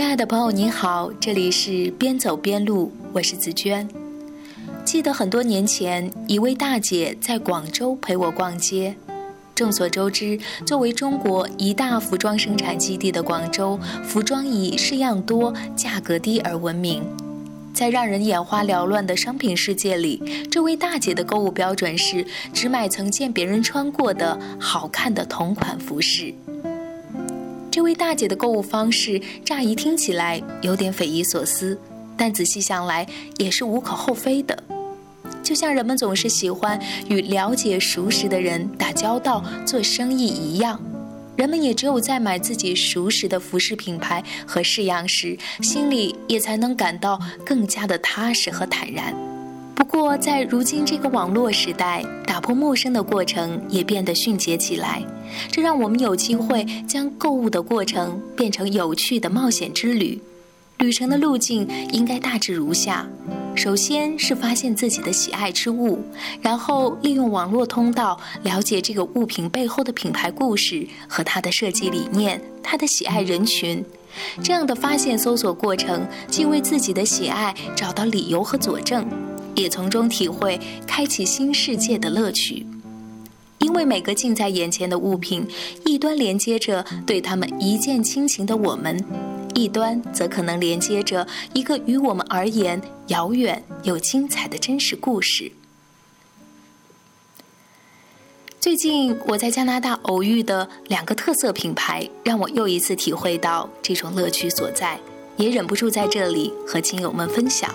亲爱的朋友，您好，这里是边走边录，我是紫娟。记得很多年前，一位大姐在广州陪我逛街。众所周知，作为中国一大服装生产基地的广州，服装以式样多、价格低而闻名。在让人眼花缭乱的商品世界里，这位大姐的购物标准是只买曾见别人穿过的好看的同款服饰。这位大姐的购物方式，乍一听起来有点匪夷所思，但仔细想来也是无可厚非的。就像人们总是喜欢与了解、熟识的人打交道、做生意一样，人们也只有在买自己熟识的服饰品牌和式样时，心里也才能感到更加的踏实和坦然。不过，在如今这个网络时代，打破陌生的过程也变得迅捷起来，这让我们有机会将购物的过程变成有趣的冒险之旅。旅程的路径应该大致如下。首先是发现自己的喜爱之物，然后利用网络通道了解这个物品背后的品牌故事和它的设计理念、它的喜爱人群。这样的发现搜索过程，既为自己的喜爱找到理由和佐证，也从中体会开启新世界的乐趣。因为每个近在眼前的物品，一端连接着对他们一见倾情的我们。一端则可能连接着一个与我们而言遥远又精彩的真实故事。最近我在加拿大偶遇的两个特色品牌，让我又一次体会到这种乐趣所在，也忍不住在这里和亲友们分享。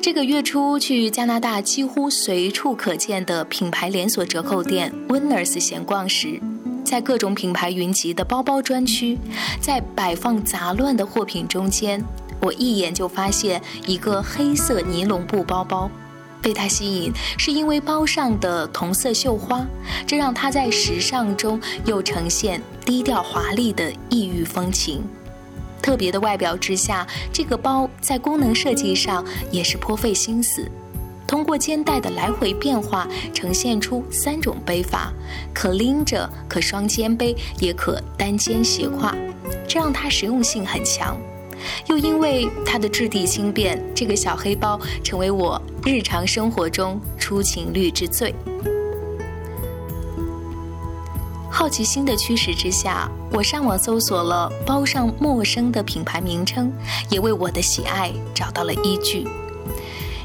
这个月初去加拿大几乎随处可见的品牌连锁折扣店 Winners 闲逛时。在各种品牌云集的包包专区，在摆放杂乱的货品中间，我一眼就发现一个黑色尼龙布包包。被它吸引，是因为包上的同色绣花，这让它在时尚中又呈现低调华丽的异域风情。特别的外表之下，这个包在功能设计上也是颇费心思。通过肩带的来回变化，呈现出三种背法：可拎着、可双肩背，也可单肩斜挎，这让它实用性很强。又因为它的质地轻便，这个小黑包成为我日常生活中出勤率之最。好奇心的驱使之下，我上网搜索了包上陌生的品牌名称，也为我的喜爱找到了依据。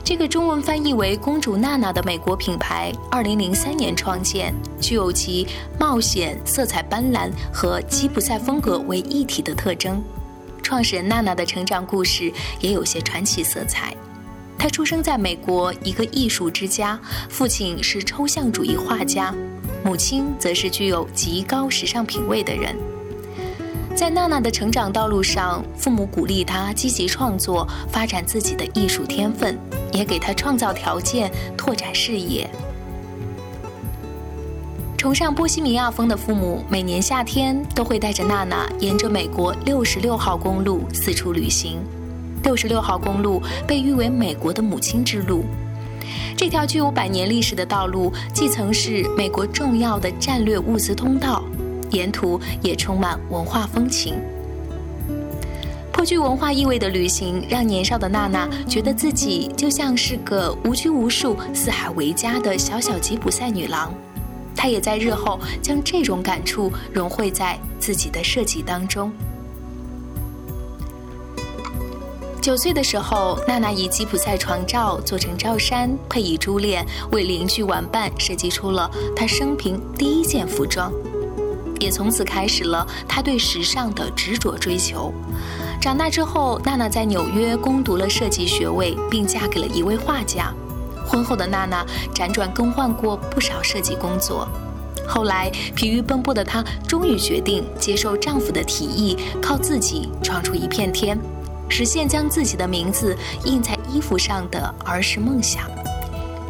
这个中文翻译为“公主娜娜”的美国品牌，二零零三年创建，具有其冒险、色彩斑斓和吉普赛风格为一体的特征。创始人娜娜的成长故事也有些传奇色彩。她出生在美国一个艺术之家，父亲是抽象主义画家，母亲则是具有极高时尚品味的人。在娜娜的成长道路上，父母鼓励她积极创作，发展自己的艺术天分，也给她创造条件拓展视野。崇尚波西米亚风的父母，每年夏天都会带着娜娜沿着美国六十六号公路四处旅行。六十六号公路被誉为美国的母亲之路。这条具有百年历史的道路，既曾是美国重要的战略物资通道。沿途也充满文化风情，颇具文化意味的旅行，让年少的娜娜觉得自己就像是个无拘无束、四海为家的小小吉普赛女郎。她也在日后将这种感触融汇在自己的设计当中。九岁的时候，娜娜以吉普赛床罩做成罩衫，配以珠链，为邻居玩伴设计出了她生平第一件服装。也从此开始了她对时尚的执着追求。长大之后，娜娜在纽约攻读了设计学位，并嫁给了一位画家。婚后的娜娜辗转更换过不少设计工作。后来，疲于奔波的她终于决定接受丈夫的提议，靠自己闯出一片天，实现将自己的名字印在衣服上的儿时梦想。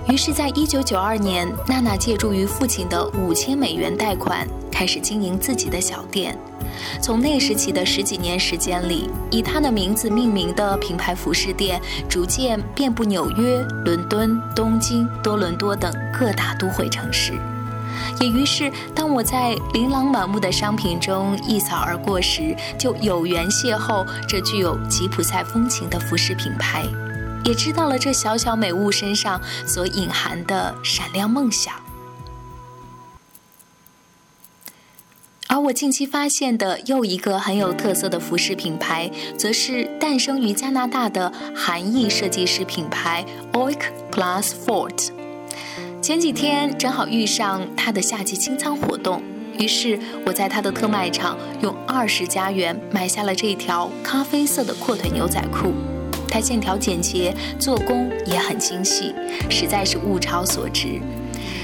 于是，在一九九二年，娜娜借助于父亲的五千美元贷款。开始经营自己的小店，从那时起的十几年时间里，以他的名字命名的品牌服饰店逐渐遍布纽约、伦敦、东京、多伦多等各大都会城市。也于是，当我在琳琅满目的商品中一扫而过时，就有缘邂逅这具有吉普赛风情的服饰品牌，也知道了这小小美物身上所隐含的闪亮梦想。而我近期发现的又一个很有特色的服饰品牌，则是诞生于加拿大的韩裔设计师品牌 Oik Plus Fort。前几天正好遇上它的夏季清仓活动，于是我在它的特卖场用二十加元买下了这条咖啡色的阔腿牛仔裤。它线条简洁，做工也很精细，实在是物超所值。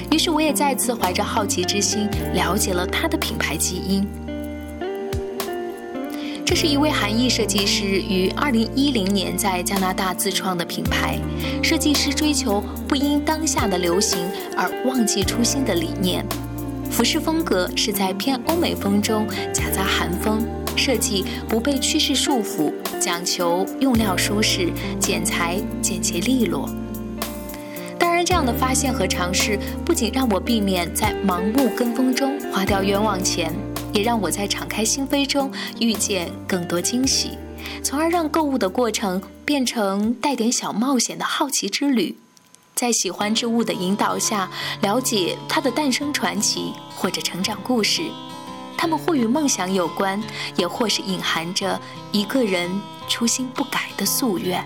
于是我也再次怀着好奇之心了解了它的品牌基因。是一位韩裔设计师于2010年在加拿大自创的品牌。设计师追求不因当下的流行而忘记初心的理念。服饰风格是在偏欧美风中夹杂韩风，设计不被趋势束缚，讲求用料舒适，剪裁简洁利落。当然这样的发现和尝试，不仅让我避免在盲目跟风中花掉冤枉钱，也让我在敞开心扉中遇见更多惊喜，从而让购物的过程变成带点小冒险的好奇之旅。在喜欢之物的引导下，了解它的诞生传奇或者成长故事。它们或与梦想有关，也或是隐含着一个人初心不改的夙愿。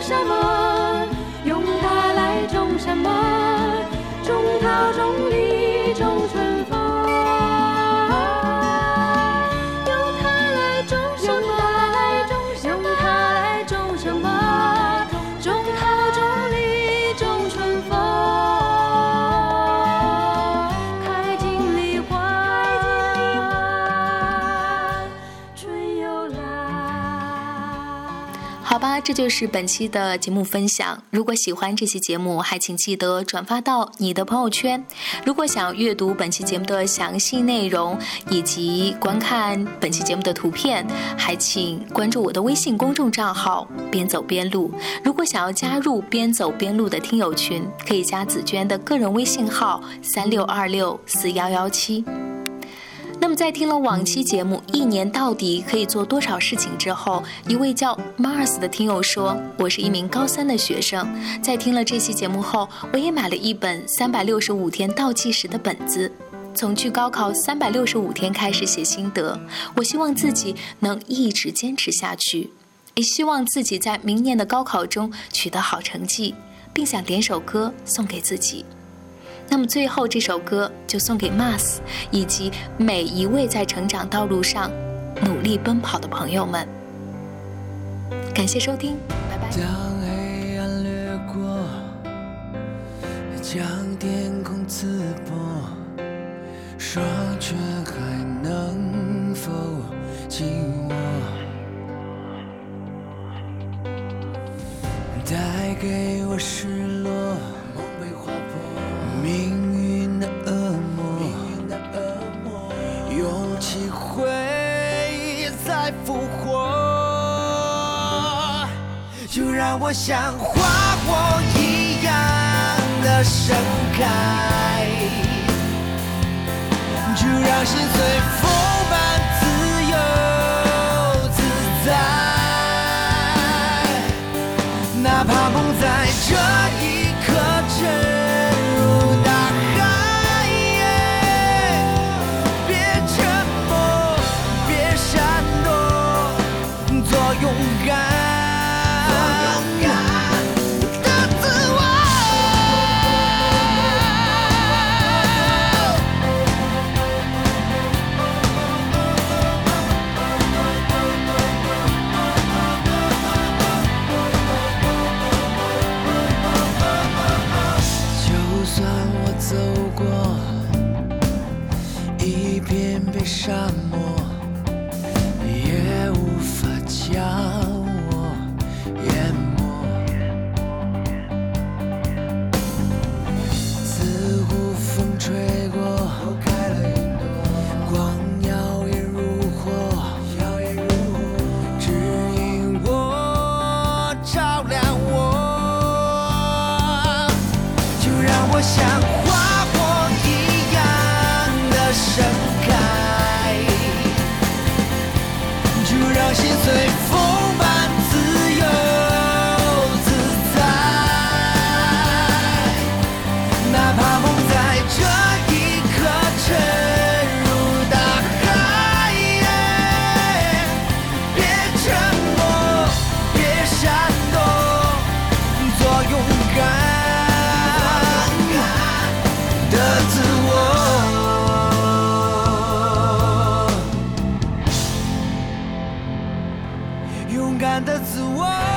什么？用它来种什么？种桃种李这就是本期的节目分享。如果喜欢这期节目，还请记得转发到你的朋友圈。如果想阅读本期节目的详细内容以及观看本期节目的图片，还请关注我的微信公众账号“边走边录”。如果想要加入“边走边录”的听友群，可以加紫娟的个人微信号：三六二六四幺幺七。那么，在听了往期节目“一年到底可以做多少事情”之后，一位叫 Mars 的听友说：“我是一名高三的学生，在听了这期节目后，我也买了一本三百六十五天倒计时的本子，从距高考三百六十五天开始写心得。我希望自己能一直坚持下去，也希望自己在明年的高考中取得好成绩，并想点首歌送给自己。”那么最后这首歌就送给 Mas 以及每一位在成长道路上努力奔跑的朋友们。感谢收听，拜拜。当黑暗掠过，将天空刺破，双拳还能否紧握？带给我让我像花火一样的盛开，就让心随风般自由自在，哪怕梦在这一刻沉入大海，别沉默，别闪躲，做勇敢。沙漠的自我。